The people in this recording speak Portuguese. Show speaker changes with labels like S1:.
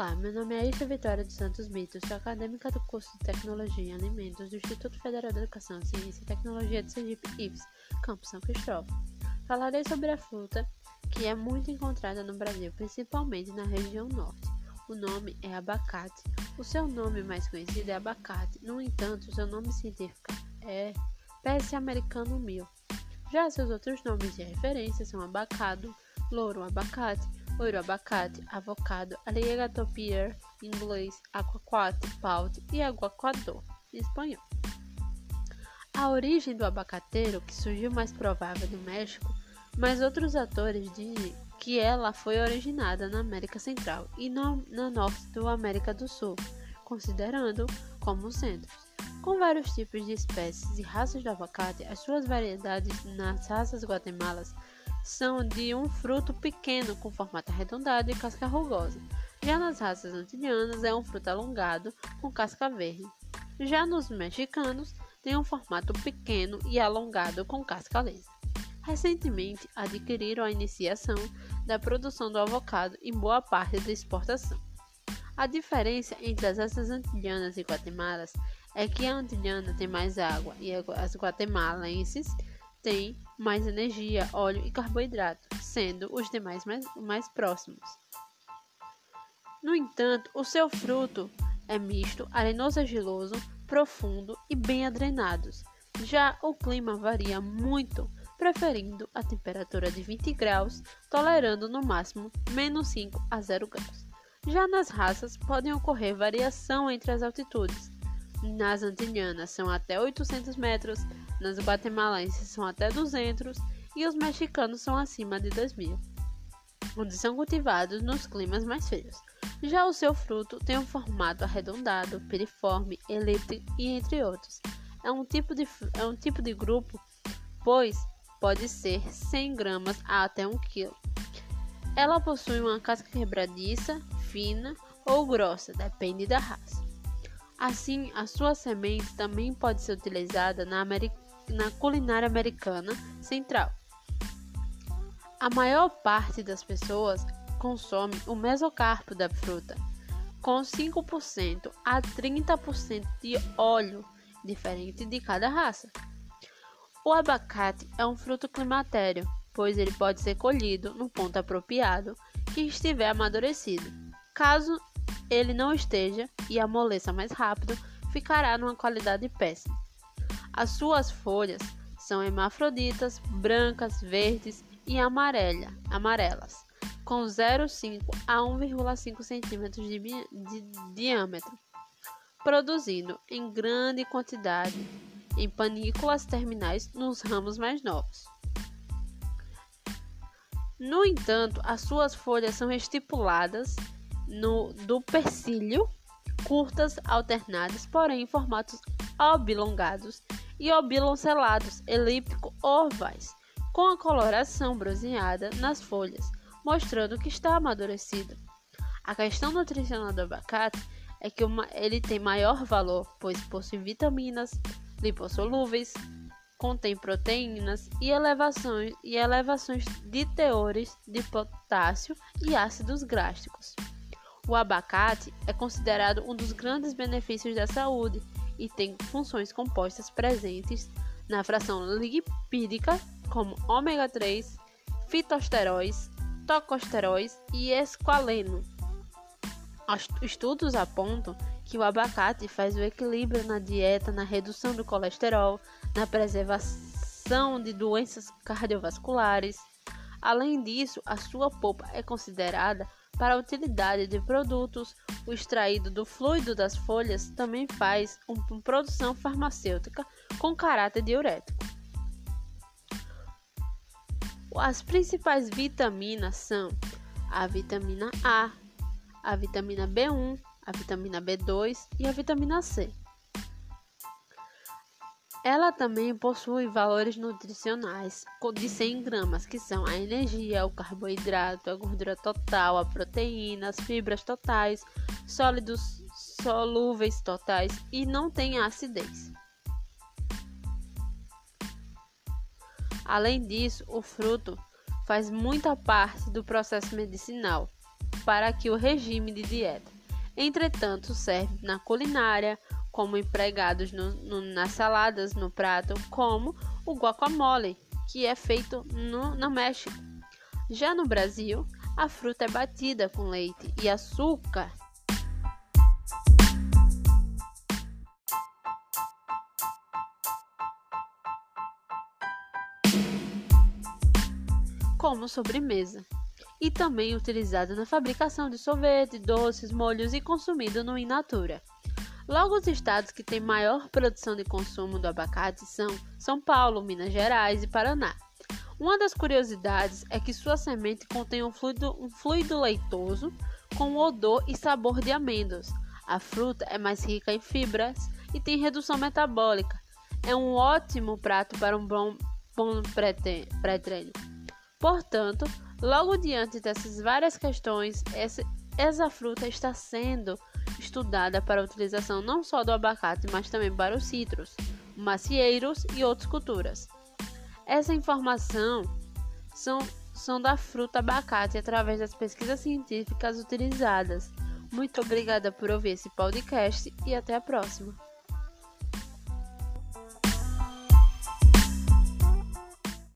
S1: Olá, meu nome é Aisha Vitória dos Santos Mitos, sou acadêmica do curso de Tecnologia e Alimentos do Instituto Federal de Educação, Ciência e Tecnologia de Sergipe IFES, Campo São Cristóvão. Falarei sobre a fruta que é muito encontrada no Brasil, principalmente na região norte. O nome é abacate. O seu nome mais conhecido é abacate, no entanto, seu nome científico é Pesce americano mil. Já seus outros nomes de referência são abacado, louro abacate, loiro abacate, avocado, alligator pear, em inglês, aquaquate, e aguaquador, em espanhol. A origem do abacateiro, que surgiu mais provável no México, mas outros autores dizem que ela foi originada na América Central e no, no norte da América do Sul, considerando como centros. Com vários tipos de espécies e raças de abacate, as suas variedades nas raças guatemalas são de um fruto pequeno com formato arredondado e casca rugosa. Já nas raças antilhanas é um fruto alongado com casca verde. Já nos mexicanos tem um formato pequeno e alongado com casca lisa. Recentemente adquiriram a iniciação da produção do avocado em boa parte da exportação. A diferença entre as raças antilhanas e guatemalas é que a antilhana tem mais água e as guatemalenses têm mais energia, óleo e carboidrato, sendo os demais mais, mais próximos. No entanto, o seu fruto é misto, arenoso-argiloso, profundo e bem adrenados. Já o clima varia muito, preferindo a temperatura de 20 graus, tolerando no máximo menos 5 a 0 graus. Já nas raças podem ocorrer variação entre as altitudes. Nas antilhanas são até 800 metros, nas guatemalenses são até 200 e os mexicanos são acima de 2000, onde são cultivados nos climas mais frios. Já o seu fruto tem um formato arredondado, piriforme, elíptico e entre outros. É um tipo de, é um tipo de grupo, pois pode ser 100 gramas a até 1 kg. Ela possui uma casca quebradiça, fina ou grossa, depende da raça. Assim, a sua semente também pode ser utilizada na América na culinária americana central. A maior parte das pessoas consome o mesocarpo da fruta, com 5% a 30% de óleo, diferente de cada raça. O abacate é um fruto climatério, pois ele pode ser colhido no ponto apropriado que estiver amadurecido. Caso ele não esteja e amoleça mais rápido, ficará numa qualidade péssima. As suas folhas são hermafroditas, brancas, verdes e amarela, amarelas, com 0,5 a 1,5 cm de, de diâmetro, produzindo em grande quantidade em panículas terminais nos ramos mais novos. No entanto, as suas folhas são estipuladas no, do persílio, curtas, alternadas, porém em formatos oblongados e obiloncelados, elíptico ovais, com a coloração bronzeada nas folhas, mostrando que está amadurecido. A questão nutricional do abacate é que ele tem maior valor, pois possui vitaminas lipossolúveis, contém proteínas e elevações, e elevações de teores de potássio e ácidos gráficos. O abacate é considerado um dos grandes benefícios da saúde e tem funções compostas presentes na fração lipídica, como ômega 3, fitosteróis, tocosteróis e esqualeno. Estudos apontam que o abacate faz o equilíbrio na dieta, na redução do colesterol, na preservação de doenças cardiovasculares. Além disso, a sua polpa é considerada para a utilidade de produtos, o extraído do fluido das folhas também faz uma produção farmacêutica com caráter diurético. As principais vitaminas são a vitamina A, a vitamina B1, a vitamina B2 e a vitamina C. Ela também possui valores nutricionais de 100 gramas, que são a energia, o carboidrato, a gordura total, a proteína, as fibras totais, sólidos solúveis totais e não tem acidez. Além disso, o fruto faz muita parte do processo medicinal para aqui o regime de dieta. Entretanto, serve na culinária, como empregados no, no, nas saladas no prato, como o guacamole, que é feito no, no México. Já no Brasil, a fruta é batida com leite e açúcar. Como sobremesa e também utilizado na fabricação de sorvete, doces, molhos e consumido no in natura. Logo, os estados que têm maior produção de consumo do abacate são São Paulo, Minas Gerais e Paraná. Uma das curiosidades é que sua semente contém um fluido, um fluido leitoso com odor e sabor de amêndoas. A fruta é mais rica em fibras e tem redução metabólica. É um ótimo prato para um bom, bom pré-treino. Portanto, Logo diante dessas várias questões, essa, essa fruta está sendo estudada para a utilização não só do abacate, mas também para os citros, macieiros e outras culturas. Essa informação são, são da fruta abacate através das pesquisas científicas utilizadas. Muito obrigada por ouvir esse podcast e até a próxima.